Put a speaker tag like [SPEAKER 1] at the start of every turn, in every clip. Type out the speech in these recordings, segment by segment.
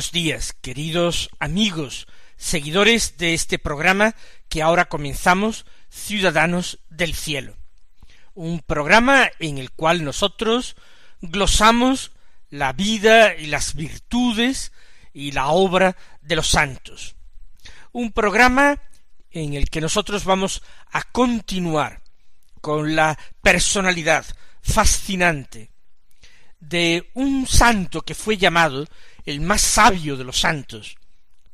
[SPEAKER 1] Buenos días, queridos amigos, seguidores de este programa que ahora comenzamos, Ciudadanos del Cielo. Un programa en el cual nosotros glosamos la vida y las virtudes y la obra de los santos. Un programa en el que nosotros vamos a continuar con la personalidad fascinante de un santo que fue llamado el más sabio de los santos,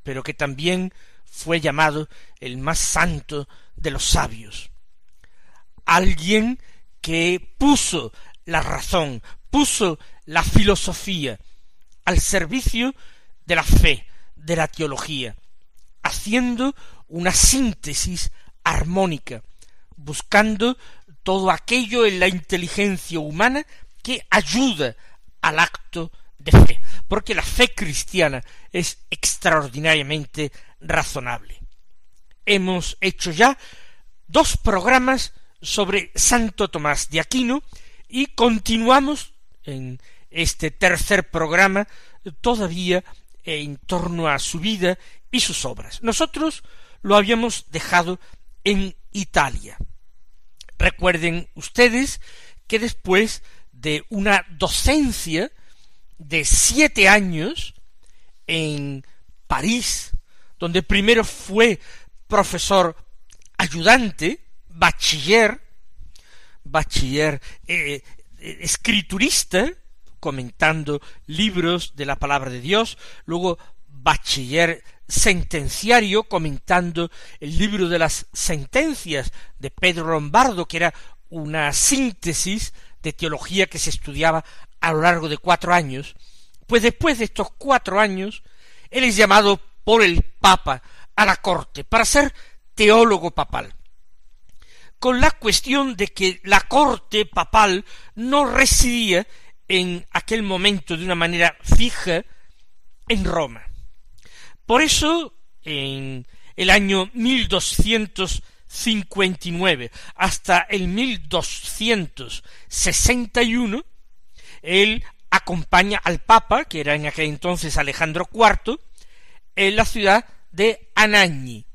[SPEAKER 1] pero que también fue llamado el más santo de los sabios. Alguien que puso la razón, puso la filosofía al servicio de la fe, de la teología, haciendo una síntesis armónica, buscando todo aquello en la inteligencia humana que ayuda al acto de fe, porque la fe cristiana es extraordinariamente razonable. Hemos hecho ya dos programas sobre Santo Tomás de Aquino y continuamos en este tercer programa todavía en torno a su vida y sus obras. Nosotros lo habíamos dejado en Italia. Recuerden ustedes que después de una docencia de siete años en París, donde primero fue profesor ayudante, bachiller, bachiller eh, eh, escriturista, comentando libros de la palabra de Dios, luego bachiller sentenciario comentando el libro de las sentencias de Pedro Lombardo, que era una síntesis de teología que se estudiaba a lo largo de cuatro años, pues después de estos cuatro años, él es llamado por el Papa a la corte para ser teólogo papal, con la cuestión de que la corte papal no residía en aquel momento de una manera fija en Roma. Por eso, en el año 1259 hasta el 1261, él acompaña al Papa, que era en aquel entonces Alejandro IV, en la ciudad de Anagni.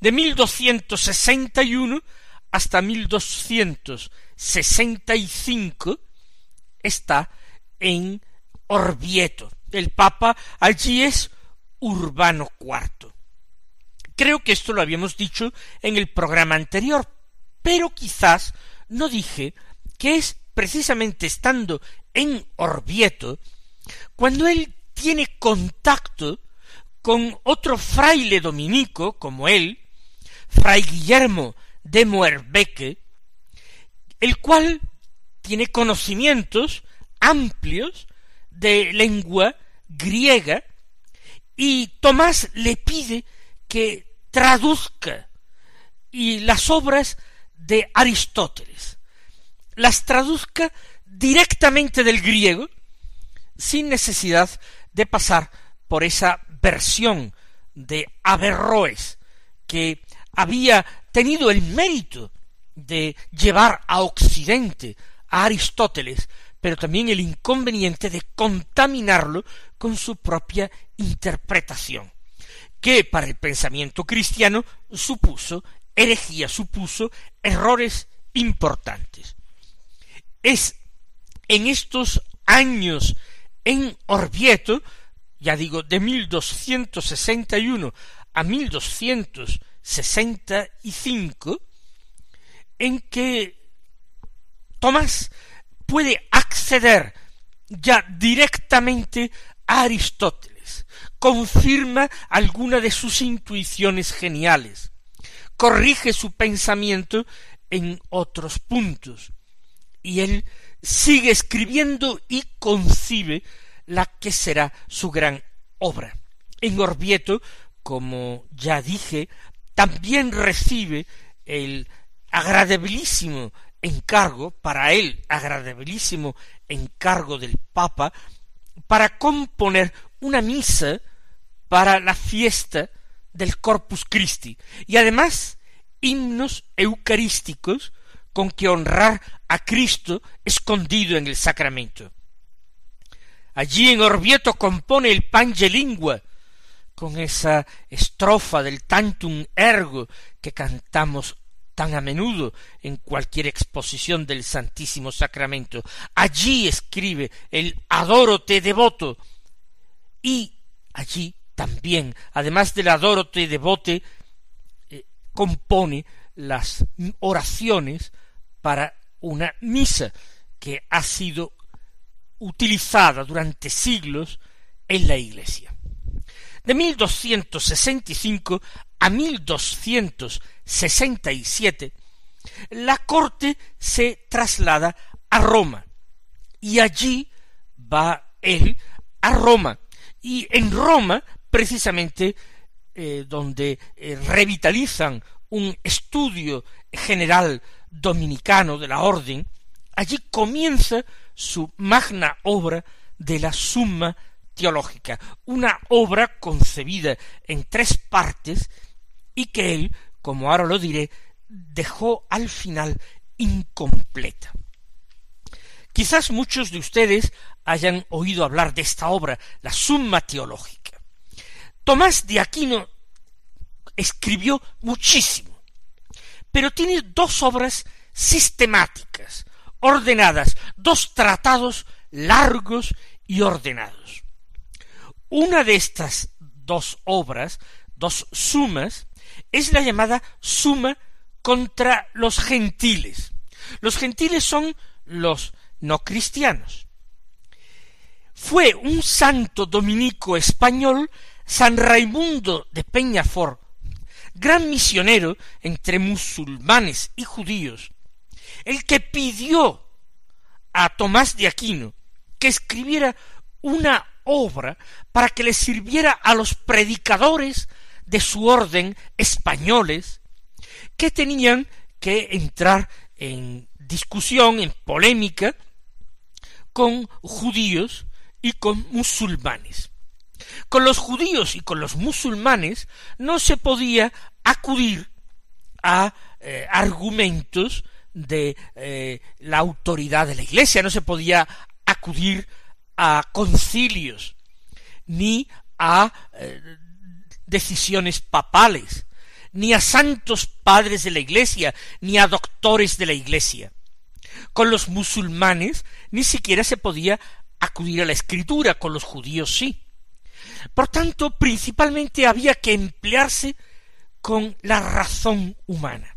[SPEAKER 1] De 1261 hasta 1265 está en Orvieto. El Papa allí es Urbano IV. Creo que esto lo habíamos dicho en el programa anterior, pero quizás no dije que es precisamente estando en Orvieto, cuando él tiene contacto con otro fraile dominico como él, fray Guillermo de Moerbeque, el cual tiene conocimientos amplios de lengua griega y Tomás le pide que traduzca y las obras de Aristóteles las traduzca directamente del griego sin necesidad de pasar por esa versión de Averroes que había tenido el mérito de llevar a Occidente a Aristóteles, pero también el inconveniente de contaminarlo con su propia interpretación, que para el pensamiento cristiano supuso herejía, supuso errores importantes. Es en estos años en Orvieto, ya digo, de 1261 a 1265, en que Tomás puede acceder ya directamente a Aristóteles, confirma alguna de sus intuiciones geniales, corrige su pensamiento en otros puntos, y él sigue escribiendo y concibe la que será su gran obra. En Orvieto, como ya dije, también recibe el agradabilísimo encargo, para él agradabilísimo encargo del Papa, para componer una misa para la fiesta del Corpus Christi y además himnos eucarísticos con que honrar a Cristo escondido en el sacramento. Allí en Orvieto compone el Pange Lingua, con esa estrofa del tantum ergo que cantamos tan a menudo en cualquier exposición del Santísimo Sacramento. Allí escribe el Adoro te devoto y allí también, además del Adoro te devote, eh, compone las oraciones para una misa que ha sido utilizada durante siglos en la Iglesia. De 1265 a 1267, la corte se traslada a Roma y allí va él a Roma y en Roma precisamente eh, donde eh, revitalizan un estudio general dominicano de la orden, allí comienza su magna obra de la Summa Teológica, una obra concebida en tres partes y que él, como ahora lo diré, dejó al final incompleta. Quizás muchos de ustedes hayan oído hablar de esta obra, la Summa Teológica. Tomás de Aquino escribió muchísimo, pero tiene dos obras sistemáticas, ordenadas, dos tratados largos y ordenados. Una de estas dos obras, dos sumas, es la llamada suma contra los gentiles. Los gentiles son los no cristianos. Fue un santo dominico español, San Raimundo de Peñafort, gran misionero entre musulmanes y judíos, el que pidió a Tomás de Aquino que escribiera una obra para que le sirviera a los predicadores de su orden españoles que tenían que entrar en discusión, en polémica con judíos y con musulmanes. Con los judíos y con los musulmanes no se podía acudir a eh, argumentos de eh, la autoridad de la Iglesia, no se podía acudir a concilios ni a eh, decisiones papales, ni a santos padres de la Iglesia, ni a doctores de la Iglesia. Con los musulmanes ni siquiera se podía acudir a la escritura, con los judíos sí. Por tanto, principalmente había que emplearse con la razón humana.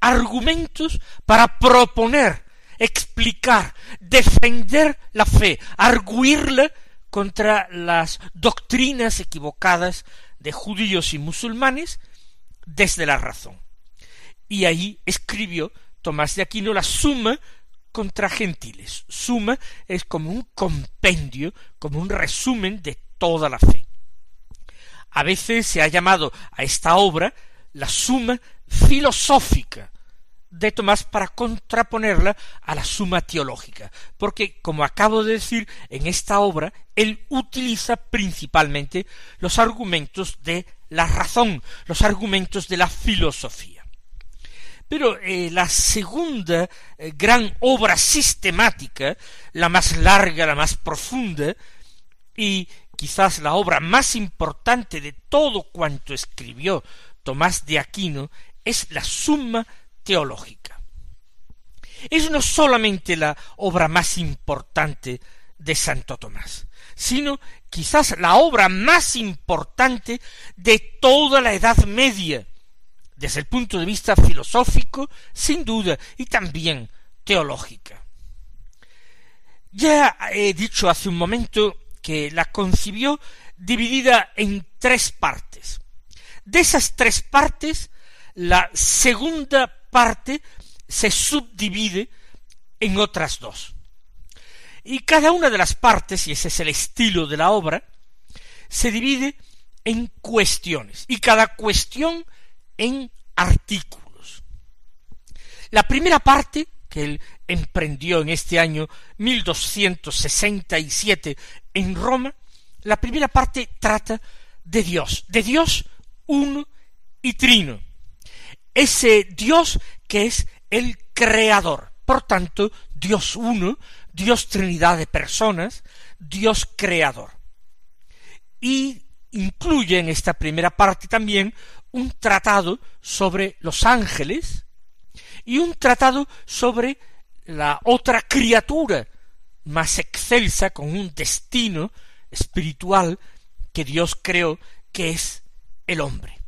[SPEAKER 1] Argumentos para proponer, explicar, defender la fe, arguirla contra las doctrinas equivocadas de judíos y musulmanes desde la razón. Y ahí escribió Tomás de Aquino la suma contra gentiles. Suma es como un compendio, como un resumen de toda la fe. A veces se ha llamado a esta obra la suma filosófica de Tomás para contraponerla a la suma teológica, porque, como acabo de decir, en esta obra él utiliza principalmente los argumentos de la razón, los argumentos de la filosofía. Pero eh, la segunda eh, gran obra sistemática, la más larga, la más profunda, y quizás la obra más importante de todo cuanto escribió Tomás de Aquino es la Suma Teológica. Es no solamente la obra más importante de Santo Tomás, sino quizás la obra más importante de toda la Edad Media, desde el punto de vista filosófico, sin duda, y también teológica. Ya he dicho hace un momento que la concibió dividida en tres partes. De esas tres partes, la segunda parte se subdivide en otras dos. Y cada una de las partes, y ese es el estilo de la obra, se divide en cuestiones, y cada cuestión en artículos. La primera parte, que él emprendió en este año 1267 en Roma, la primera parte trata de Dios, de Dios uno y trino. Ese Dios que es el creador. Por tanto, Dios uno, Dios Trinidad de personas, Dios creador. Y incluye en esta primera parte también un tratado sobre los ángeles y un tratado sobre la otra criatura más excelsa con un destino espiritual que Dios creó, que es el hombre.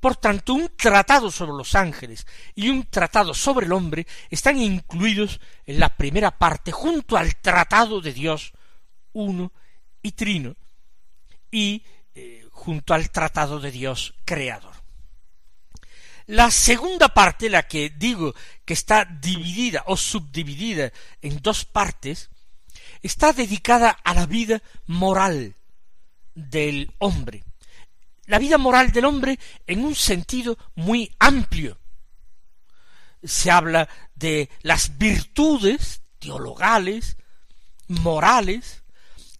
[SPEAKER 1] Por tanto, un tratado sobre los ángeles y un tratado sobre el hombre están incluidos en la primera parte junto al tratado de Dios uno y trino y eh, junto al tratado de Dios creador. La segunda parte, la que digo que está dividida o subdividida en dos partes, está dedicada a la vida moral del hombre. La vida moral del hombre en un sentido muy amplio. Se habla de las virtudes teologales, morales,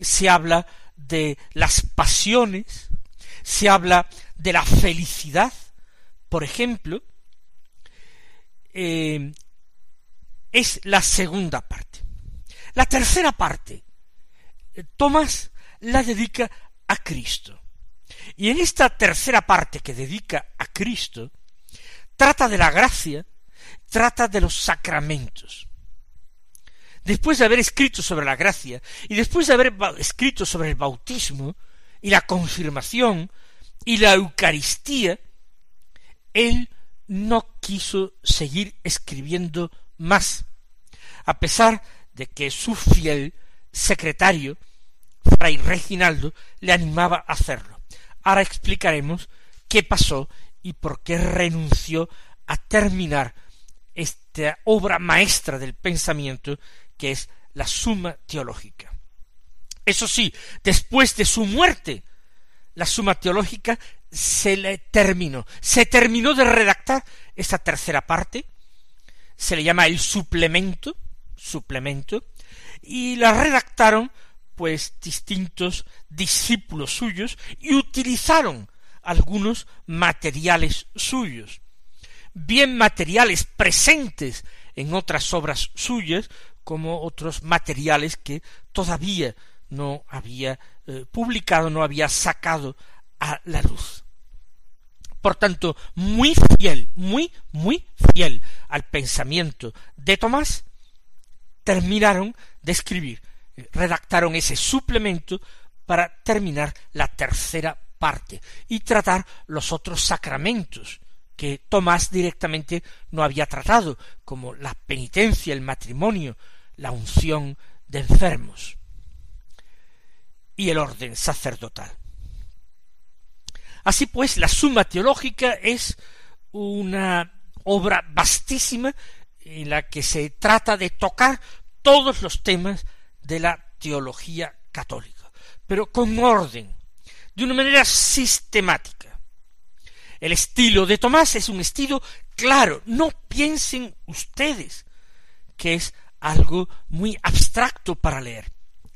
[SPEAKER 1] se habla de las pasiones, se habla de la felicidad, por ejemplo, eh, es la segunda parte. La tercera parte, eh, Tomás la dedica a Cristo. Y en esta tercera parte que dedica a Cristo, trata de la gracia, trata de los sacramentos. Después de haber escrito sobre la gracia y después de haber escrito sobre el bautismo y la confirmación y la Eucaristía, él no quiso seguir escribiendo más, a pesar de que su fiel secretario, Fray Reginaldo, le animaba a hacerlo. Ahora explicaremos qué pasó y por qué renunció a terminar esta obra maestra del pensamiento que es la suma teológica. Eso sí, después de su muerte, la suma teológica se le terminó, se terminó de redactar esta tercera parte, se le llama el suplemento, suplemento, y la redactaron pues distintos discípulos suyos y utilizaron algunos materiales suyos, bien materiales presentes en otras obras suyas, como otros materiales que todavía no había eh, publicado, no había sacado a la luz. Por tanto, muy fiel, muy, muy fiel al pensamiento de Tomás, terminaron de escribir, redactaron ese suplemento para terminar la tercera parte y tratar los otros sacramentos que Tomás directamente no había tratado, como la penitencia, el matrimonio, la unción de enfermos y el orden sacerdotal. Así pues, la Suma Teológica es una obra vastísima en la que se trata de tocar todos los temas de la teología católica, pero con orden, de una manera sistemática. El estilo de Tomás es un estilo claro, no piensen ustedes que es algo muy abstracto para leer.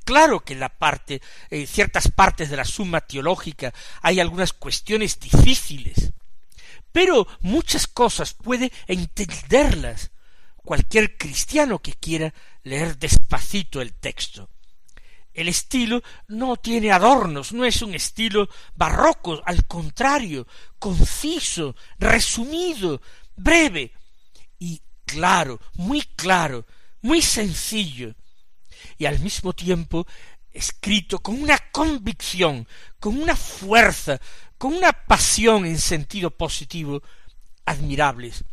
[SPEAKER 1] Claro que en la parte, en ciertas partes de la suma teológica hay algunas cuestiones difíciles, pero muchas cosas puede entenderlas cualquier cristiano que quiera leer despacito el texto. El estilo no tiene adornos, no es un estilo barroco, al contrario, conciso, resumido, breve y claro, muy claro, muy sencillo, y al mismo tiempo escrito con una convicción, con una fuerza, con una pasión en sentido positivo admirables.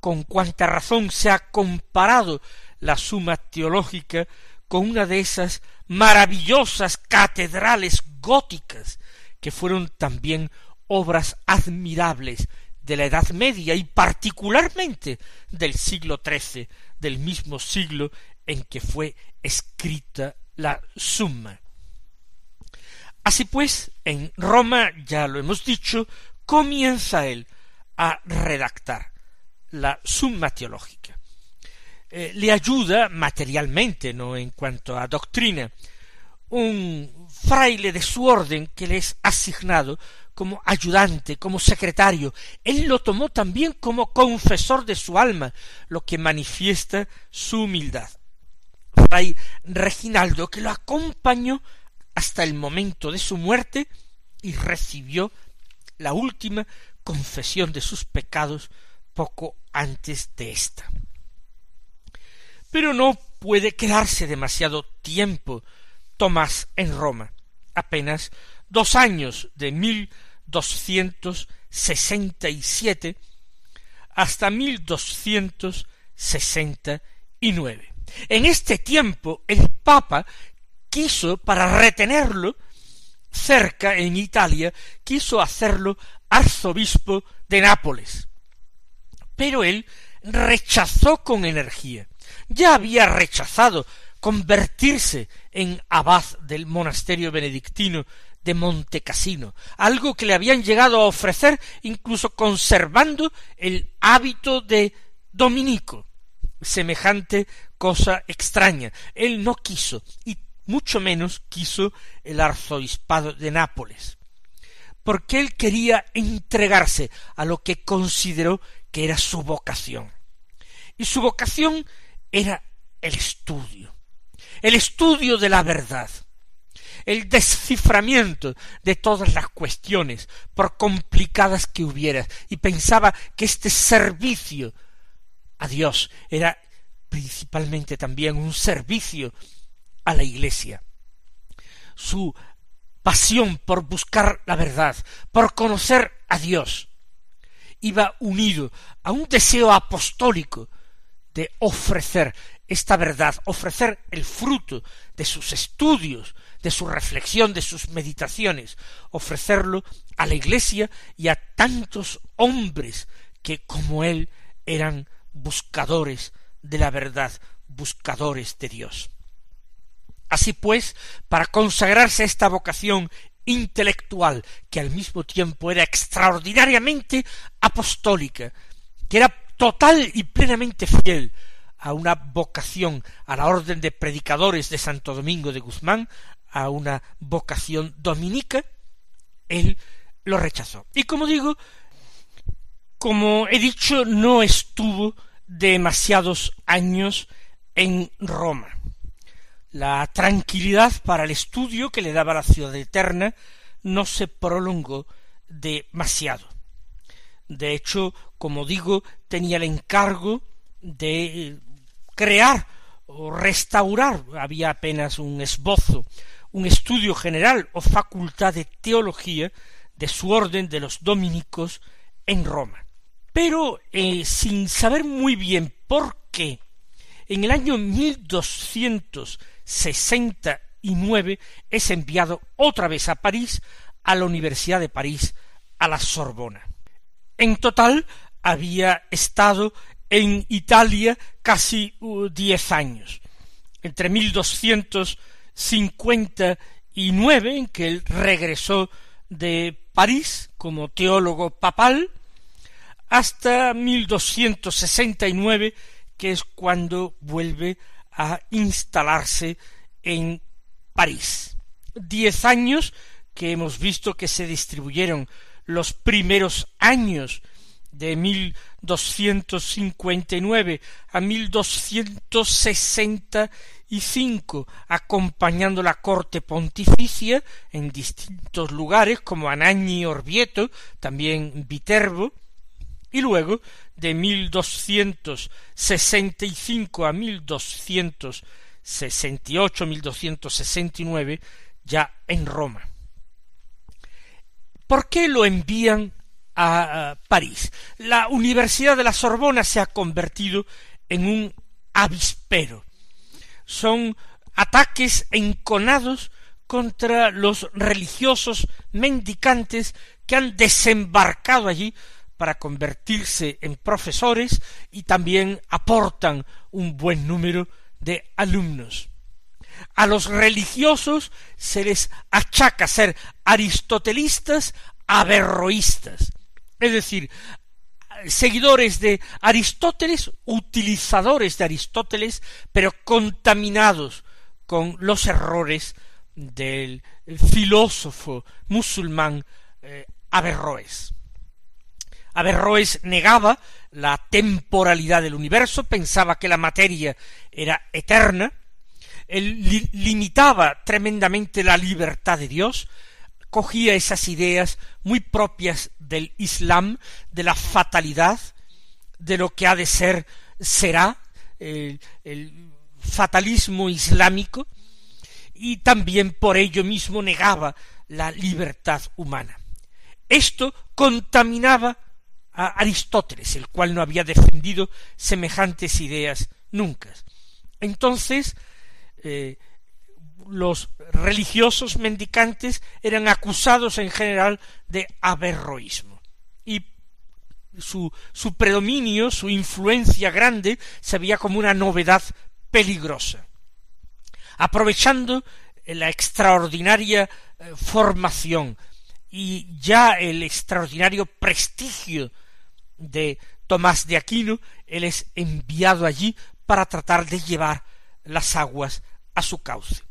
[SPEAKER 1] Con cuánta razón se ha comparado la suma teológica con una de esas maravillosas catedrales góticas que fueron también obras admirables de la Edad Media y particularmente del siglo XIII, del mismo siglo en que fue escrita la Summa. Así pues, en Roma, ya lo hemos dicho, comienza él a redactar la Summa teológica. Eh, le ayuda materialmente, no en cuanto a doctrina, un fraile de su orden que le es asignado como ayudante, como secretario. Él lo tomó también como confesor de su alma, lo que manifiesta su humildad. Reginaldo, que lo acompañó hasta el momento de su muerte y recibió la última confesión de sus pecados poco antes de ésta. Pero no puede quedarse demasiado tiempo Tomás en Roma, apenas dos años de 1267 hasta 1269. En este tiempo el Papa quiso, para retenerlo cerca en Italia, quiso hacerlo arzobispo de Nápoles. Pero él rechazó con energía. Ya había rechazado convertirse en abad del monasterio benedictino de Montecassino, algo que le habían llegado a ofrecer incluso conservando el hábito de dominico. Semejante cosa extraña. Él no quiso y mucho menos quiso el arzobispado de Nápoles, porque él quería entregarse a lo que consideró que era su vocación. Y su vocación era el estudio, el estudio de la verdad, el desciframiento de todas las cuestiones, por complicadas que hubiera, y pensaba que este servicio a Dios era principalmente también un servicio a la Iglesia. Su pasión por buscar la verdad, por conocer a Dios, iba unido a un deseo apostólico de ofrecer esta verdad, ofrecer el fruto de sus estudios, de su reflexión, de sus meditaciones, ofrecerlo a la Iglesia y a tantos hombres que como él eran buscadores de la verdad, buscadores de Dios. Así pues, para consagrarse a esta vocación intelectual, que al mismo tiempo era extraordinariamente apostólica, que era total y plenamente fiel a una vocación, a la orden de predicadores de Santo Domingo de Guzmán, a una vocación dominica, él lo rechazó. Y como digo, como he dicho, no estuvo demasiados años en Roma la tranquilidad para el estudio que le daba la ciudad eterna no se prolongó demasiado. De hecho, como digo, tenía el encargo de crear o restaurar, había apenas un esbozo, un estudio general o facultad de teología de su orden de los dominicos en Roma. Pero eh, sin saber muy bien por qué, en el año doscientos sesenta y nueve es enviado otra vez a París, a la Universidad de París, a la Sorbona. En total había estado en Italia casi diez años, entre mil doscientos cincuenta y nueve, en que él regresó de París como teólogo papal, hasta mil doscientos sesenta y nueve, que es cuando vuelve a instalarse en París. Diez años que hemos visto que se distribuyeron los primeros años de mil doscientos cincuenta y nueve a mil doscientos sesenta y cinco acompañando la corte pontificia en distintos lugares como Anagni Orvieto, también Viterbo, y luego de mil doscientos sesenta y cinco a mil doscientos sesenta y ocho mil doscientos sesenta y nueve ya en Roma. ¿Por qué lo envían a París? La Universidad de la Sorbona se ha convertido en un avispero. Son ataques enconados contra los religiosos mendicantes que han desembarcado allí para convertirse en profesores y también aportan un buen número de alumnos. A los religiosos se les achaca ser aristotelistas averroístas, es decir, seguidores de Aristóteles, utilizadores de Aristóteles, pero contaminados con los errores del filósofo musulmán eh, Averroes. Averroes negaba la temporalidad del universo, pensaba que la materia era eterna, él limitaba tremendamente la libertad de Dios, cogía esas ideas muy propias del Islam, de la fatalidad, de lo que ha de ser será, el, el fatalismo islámico, y también por ello mismo negaba la libertad humana. Esto contaminaba a Aristóteles, el cual no había defendido semejantes ideas nunca. Entonces, eh, los religiosos mendicantes eran acusados en general de averroísmo. Y su, su predominio, su influencia grande, se veía como una novedad peligrosa. Aprovechando la extraordinaria eh, formación y ya el extraordinario prestigio de Tomás de Aquino, él es enviado allí para tratar de llevar las aguas a su cauce.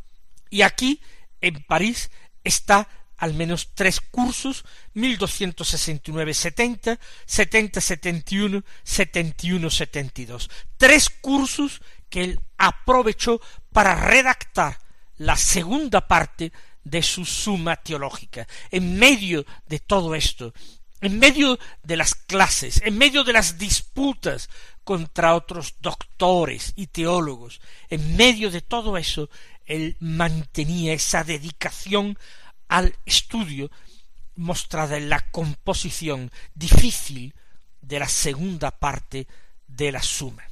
[SPEAKER 1] Y aquí, en París, está al menos tres cursos, 1269-70, 70-71, 71-72. Tres cursos que él aprovechó para redactar la segunda parte de su suma teológica. En medio de todo esto, en medio de las clases, en medio de las disputas contra otros doctores y teólogos, en medio de todo eso, él mantenía esa dedicación al estudio mostrada en la composición difícil de la segunda parte de la suma.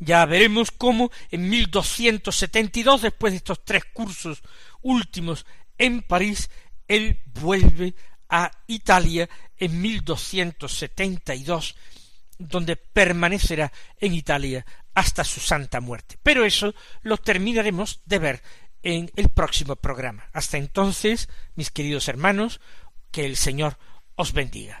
[SPEAKER 1] Ya veremos cómo en 1272, después de estos tres cursos últimos en París, él vuelve a Italia en 1272, donde permanecerá en Italia hasta su santa muerte. Pero eso lo terminaremos de ver en el próximo programa. Hasta entonces, mis queridos hermanos, que el Señor os bendiga.